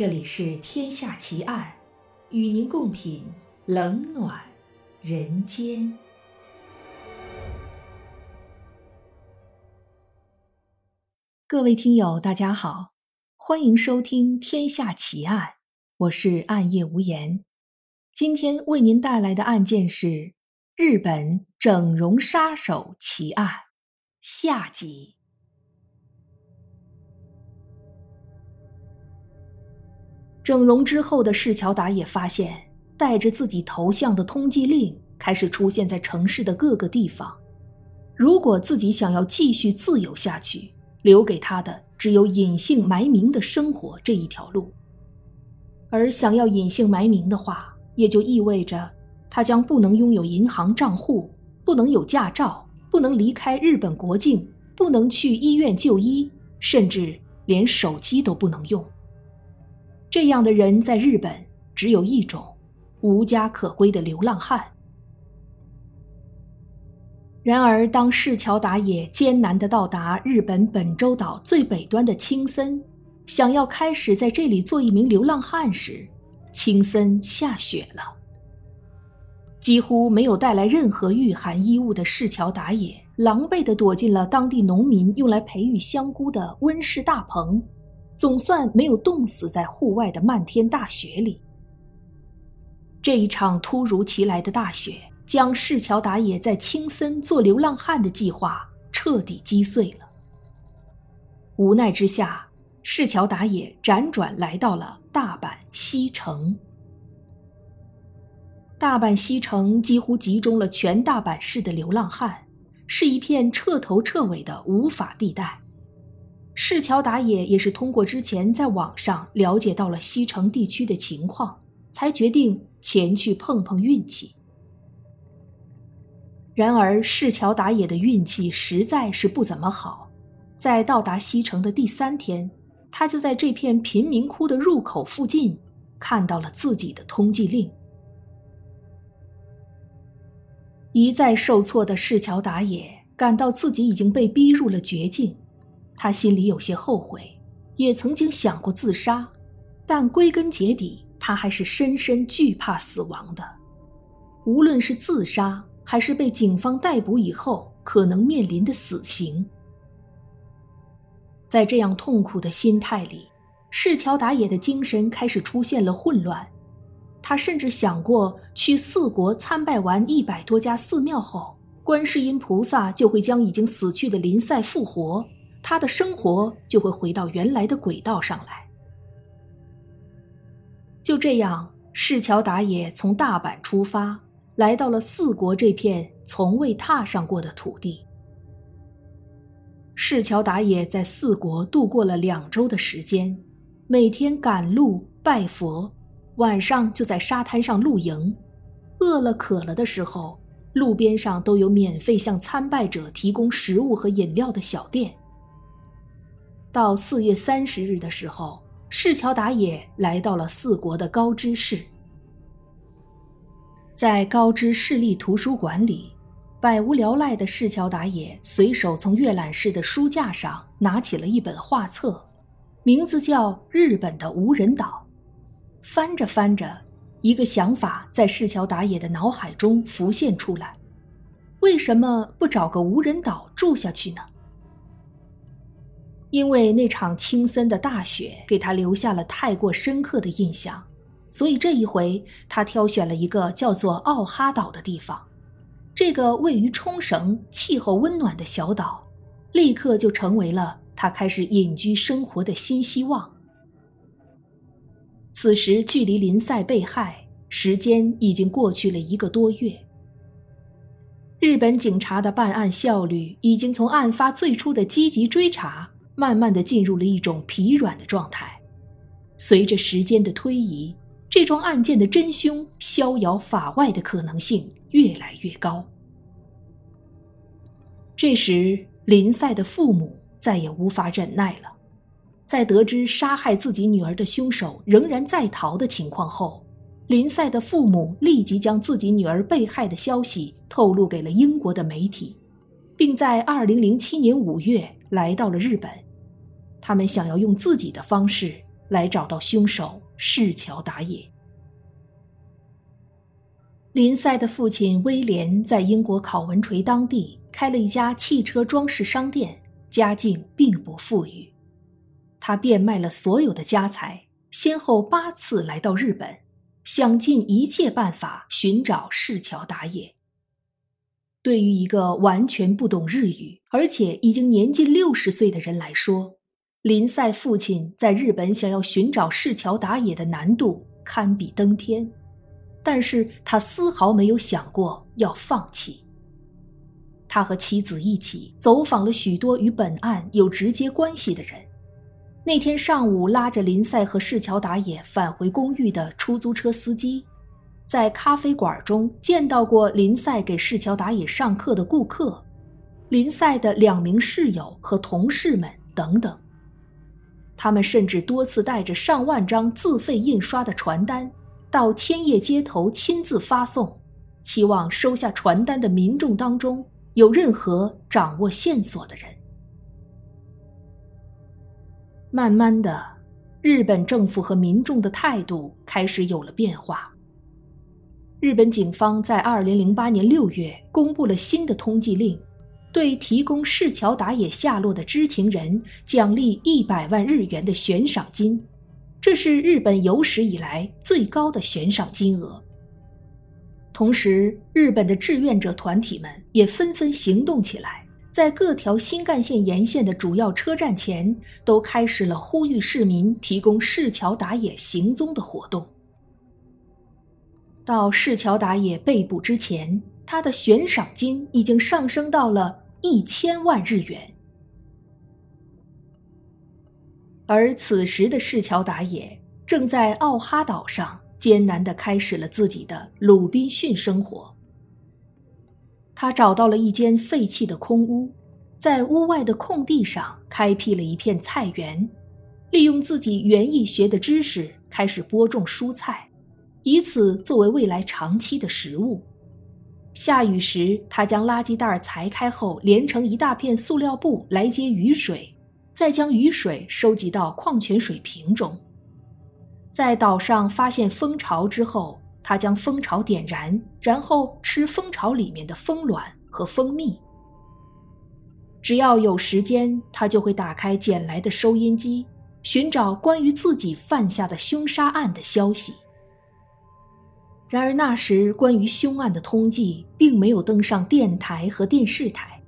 这里是《天下奇案》，与您共品冷暖人间。各位听友，大家好，欢迎收听《天下奇案》，我是暗夜无言。今天为您带来的案件是日本整容杀手奇案下集。整容之后的市桥达也发现，带着自己头像的通缉令开始出现在城市的各个地方。如果自己想要继续自由下去，留给他的只有隐姓埋名的生活这一条路。而想要隐姓埋名的话，也就意味着他将不能拥有银行账户，不能有驾照，不能离开日本国境，不能去医院就医，甚至连手机都不能用。这样的人在日本只有一种，无家可归的流浪汉。然而，当市桥达也艰难地到达日本本州岛最北端的青森，想要开始在这里做一名流浪汉时，青森下雪了。几乎没有带来任何御寒衣物的市桥达也，狼狈地躲进了当地农民用来培育香菇的温室大棚。总算没有冻死在户外的漫天大雪里。这一场突如其来的大雪，将市桥达也在青森做流浪汉的计划彻底击碎了。无奈之下，市桥达也辗转来到了大阪西城。大阪西城几乎集中了全大阪市的流浪汉，是一片彻头彻尾的无法地带。市桥达也也是通过之前在网上了解到了西城地区的情况，才决定前去碰碰运气。然而，市桥达也的运气实在是不怎么好。在到达西城的第三天，他就在这片贫民窟的入口附近看到了自己的通缉令。一再受挫的市桥达也感到自己已经被逼入了绝境。他心里有些后悔，也曾经想过自杀，但归根结底，他还是深深惧怕死亡的。无论是自杀，还是被警方逮捕以后可能面临的死刑，在这样痛苦的心态里，市桥达也的精神开始出现了混乱。他甚至想过，去四国参拜完一百多家寺庙后，观世音菩萨就会将已经死去的林赛复活。他的生活就会回到原来的轨道上来。就这样，市桥达也从大阪出发，来到了四国这片从未踏上过的土地。市桥达也在四国度过了两周的时间，每天赶路拜佛，晚上就在沙滩上露营。饿了渴了的时候，路边上都有免费向参拜者提供食物和饮料的小店。到四月三十日的时候，市桥达也来到了四国的高知市。在高知市立图书馆里，百无聊赖的市桥达也随手从阅览室的书架上拿起了一本画册，名字叫《日本的无人岛》。翻着翻着，一个想法在市桥达也的脑海中浮现出来：为什么不找个无人岛住下去呢？因为那场青森的大雪给他留下了太过深刻的印象，所以这一回他挑选了一个叫做奥哈岛的地方。这个位于冲绳、气候温暖的小岛，立刻就成为了他开始隐居生活的新希望。此时距离林赛被害时间已经过去了一个多月，日本警察的办案效率已经从案发最初的积极追查。慢慢的进入了一种疲软的状态，随着时间的推移，这桩案件的真凶逍遥法外的可能性越来越高。这时，林赛的父母再也无法忍耐了，在得知杀害自己女儿的凶手仍然在逃的情况后，林赛的父母立即将自己女儿被害的消息透露给了英国的媒体，并在2007年5月来到了日本。他们想要用自己的方式来找到凶手市桥达也。林赛的父亲威廉在英国考文垂当地开了一家汽车装饰商店，家境并不富裕。他变卖了所有的家财，先后八次来到日本，想尽一切办法寻找市桥打野。对于一个完全不懂日语，而且已经年近六十岁的人来说，林赛父亲在日本想要寻找市桥打野的难度堪比登天。但是他丝毫没有想过要放弃。他和妻子一起走访了许多与本案有直接关系的人。那天上午，拉着林赛和市桥打野返回公寓的出租车司机。在咖啡馆中见到过林赛给市桥打野上课的顾客，林赛的两名室友和同事们等等，他们甚至多次带着上万张自费印刷的传单到千叶街头亲自发送，期望收下传单的民众当中有任何掌握线索的人。慢慢的，日本政府和民众的态度开始有了变化。日本警方在二零零八年六月公布了新的通缉令，对提供市桥打野下落的知情人奖励一百万日元的悬赏金，这是日本有史以来最高的悬赏金额。同时，日本的志愿者团体们也纷纷行动起来，在各条新干线沿线的主要车站前都开始了呼吁市民提供市桥打野行踪的活动。到市桥打野被捕之前，他的悬赏金已经上升到了一千万日元。而此时的市桥打野正在奥哈岛上艰难地开始了自己的鲁滨逊生活。他找到了一间废弃的空屋，在屋外的空地上开辟了一片菜园，利用自己园艺学的知识开始播种蔬菜。以此作为未来长期的食物。下雨时，他将垃圾袋裁开后连成一大片塑料布来接雨水，再将雨水收集到矿泉水瓶中。在岛上发现蜂巢之后，他将蜂巢点燃，然后吃蜂巢里面的蜂卵和蜂蜜。只要有时间，他就会打开捡来的收音机，寻找关于自己犯下的凶杀案的消息。然而那时，关于凶案的通缉并没有登上电台和电视台，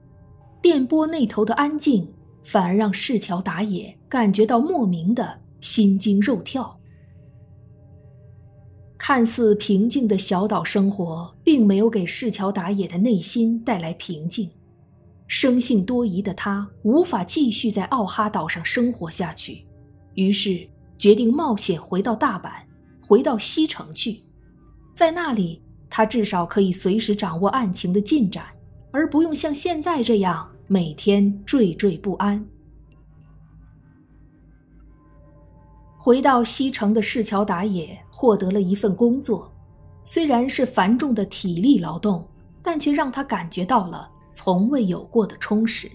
电波那头的安静反而让市桥打野感觉到莫名的心惊肉跳。看似平静的小岛生活，并没有给市桥打野的内心带来平静。生性多疑的他无法继续在奥哈岛上生活下去，于是决定冒险回到大阪，回到西城去。在那里，他至少可以随时掌握案情的进展，而不用像现在这样每天惴惴不安。回到西城的市桥打野获得了一份工作，虽然是繁重的体力劳动，但却让他感觉到了从未有过的充实。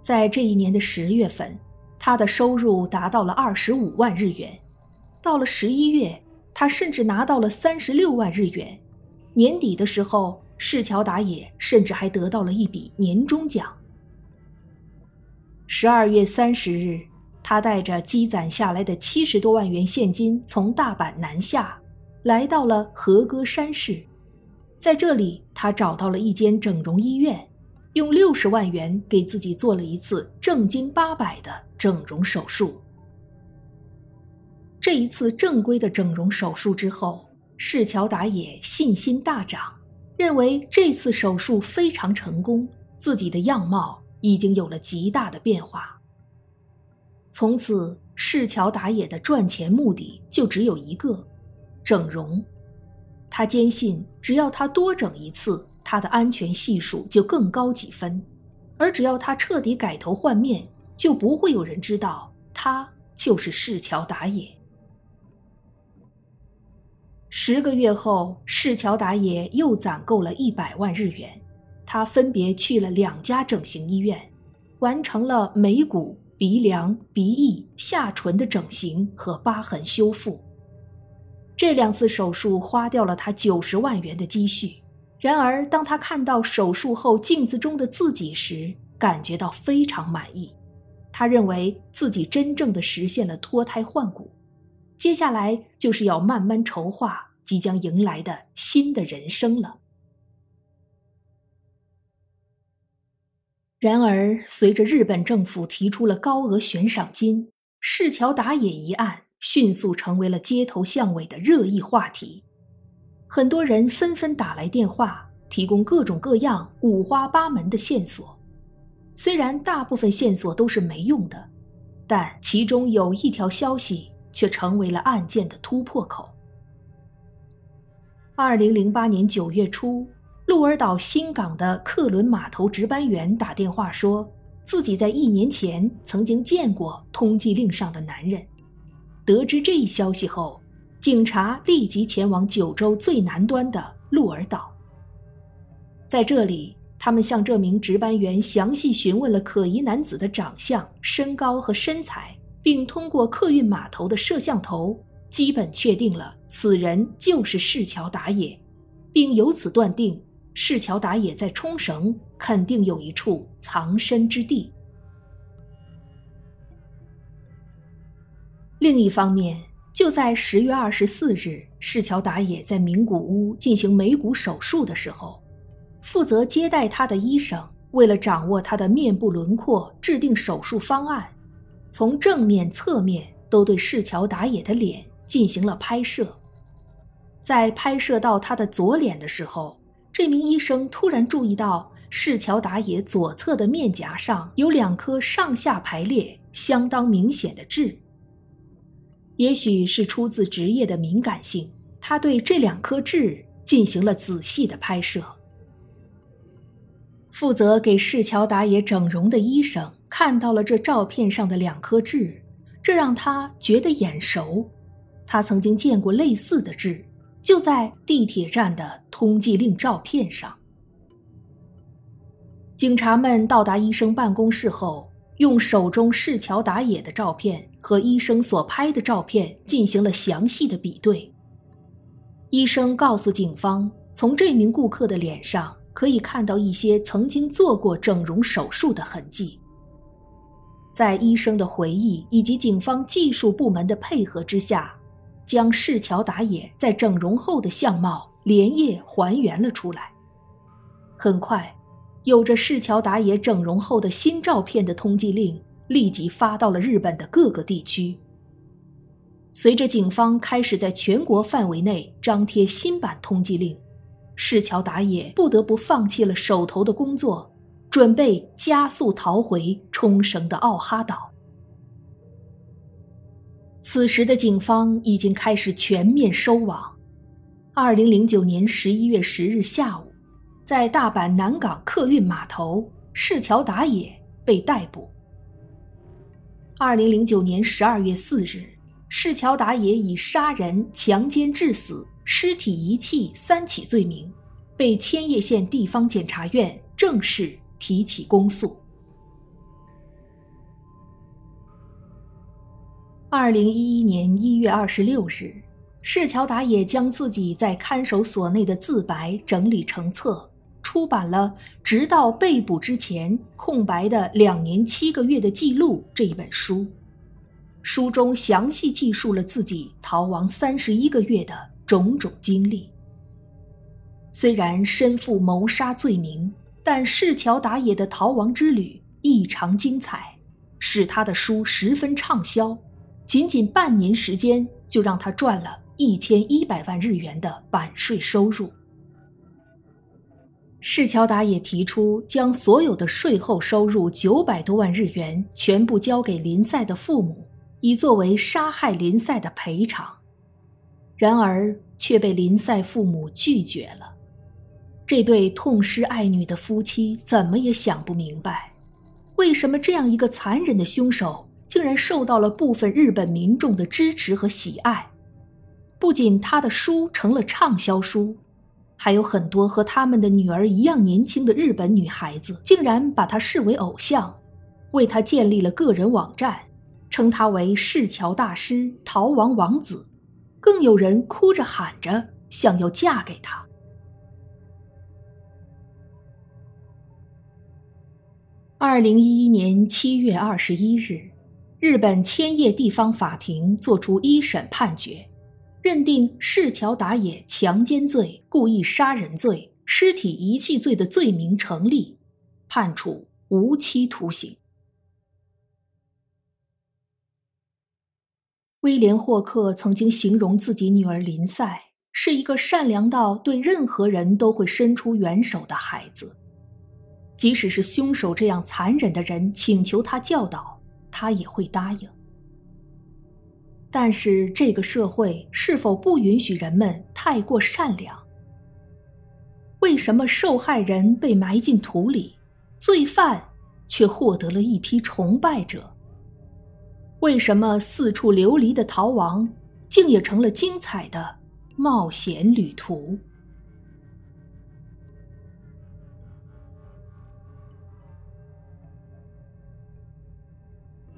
在这一年的十月份，他的收入达到了二十五万日元，到了十一月。他甚至拿到了三十六万日元，年底的时候，市桥打野甚至还得到了一笔年终奖。十二月三十日，他带着积攒下来的七十多万元现金从大阪南下，来到了和歌山市，在这里，他找到了一间整容医院，用六十万元给自己做了一次正经八百的整容手术。这一次正规的整容手术之后，市桥打野信心大涨，认为这次手术非常成功，自己的样貌已经有了极大的变化。从此，市桥打野的赚钱目的就只有一个：整容。他坚信，只要他多整一次，他的安全系数就更高几分；而只要他彻底改头换面，就不会有人知道他就是市桥打野。十个月后，市桥打野又攒够了一百万日元，他分别去了两家整形医院，完成了眉骨、鼻梁、鼻翼、下唇的整形和疤痕修复。这两次手术花掉了他九十万元的积蓄。然而，当他看到手术后镜子中的自己时，感觉到非常满意。他认为自己真正的实现了脱胎换骨。接下来就是要慢慢筹划即将迎来的新的人生了。然而，随着日本政府提出了高额悬赏金，市桥打野一案迅速成为了街头巷尾的热议话题。很多人纷纷打来电话，提供各种各样、五花八门的线索。虽然大部分线索都是没用的，但其中有一条消息却成为了案件的突破口。二零零八年九月初。鹿儿岛新港的客轮码头值班员打电话说，自己在一年前曾经见过通缉令上的男人。得知这一消息后，警察立即前往九州最南端的鹿儿岛。在这里，他们向这名值班员详细询问了可疑男子的长相、身高和身材，并通过客运码头的摄像头，基本确定了此人就是市桥打野，并由此断定。市桥打野在冲绳肯定有一处藏身之地。另一方面，就在十月二十四日，市桥打野在名古屋进行眉骨手术的时候，负责接待他的医生为了掌握他的面部轮廓，制定手术方案，从正面、侧面都对市桥打野的脸进行了拍摄。在拍摄到他的左脸的时候，这名医生突然注意到市桥打野左侧的面颊上有两颗上下排列、相当明显的痣。也许是出自职业的敏感性，他对这两颗痣进行了仔细的拍摄。负责给市桥打野整容的医生看到了这照片上的两颗痣，这让他觉得眼熟，他曾经见过类似的痣。就在地铁站的通缉令照片上，警察们到达医生办公室后，用手中市桥打野的照片和医生所拍的照片进行了详细的比对。医生告诉警方，从这名顾客的脸上可以看到一些曾经做过整容手术的痕迹。在医生的回忆以及警方技术部门的配合之下。将市桥打野在整容后的相貌连夜还原了出来。很快，有着市桥打野整容后的新照片的通缉令立即发到了日本的各个地区。随着警方开始在全国范围内张贴新版通缉令，市桥打野不得不放弃了手头的工作，准备加速逃回冲绳的奥哈岛。此时的警方已经开始全面收网。二零零九年十一月十日下午，在大阪南港客运码头，市桥打野被逮捕。二零零九年十二月四日，市桥打野以杀人、强奸致死、尸体遗弃三起罪名，被千叶县地方检察院正式提起公诉。二零一一年一月二十六日，市桥达也将自己在看守所内的自白整理成册，出版了《直到被捕之前空白的两年七个月的记录》这一本书。书中详细记述了自己逃亡三十一个月的种种经历。虽然身负谋杀罪名，但市桥达也的逃亡之旅异常精彩，使他的书十分畅销。仅仅半年时间，就让他赚了一千一百万日元的版税收入。市桥达也提出将所有的税后收入九百多万日元全部交给林赛的父母，以作为杀害林赛的赔偿，然而却被林赛父母拒绝了。这对痛失爱女的夫妻怎么也想不明白，为什么这样一个残忍的凶手。竟然受到了部分日本民众的支持和喜爱，不仅他的书成了畅销书，还有很多和他们的女儿一样年轻的日本女孩子竟然把他视为偶像，为他建立了个人网站，称他为市桥大师、逃亡王子，更有人哭着喊着想要嫁给他。二零一一年七月二十一日，日本千叶地方法庭作出一审判决，认定市桥达也强奸罪、故意杀人罪、尸体遗弃罪的罪名成立，判处无期徒刑。威廉·霍克曾经形容自己女儿林赛是一个善良到对任何人都会伸出援手的孩子，即使是凶手这样残忍的人请求他教导，他也会答应。但是这个社会是否不允许人们太过善良？为什么受害人被埋进土里，罪犯却获得了一批崇拜者？为什么四处流离的逃亡，竟也成了精彩的冒险旅途？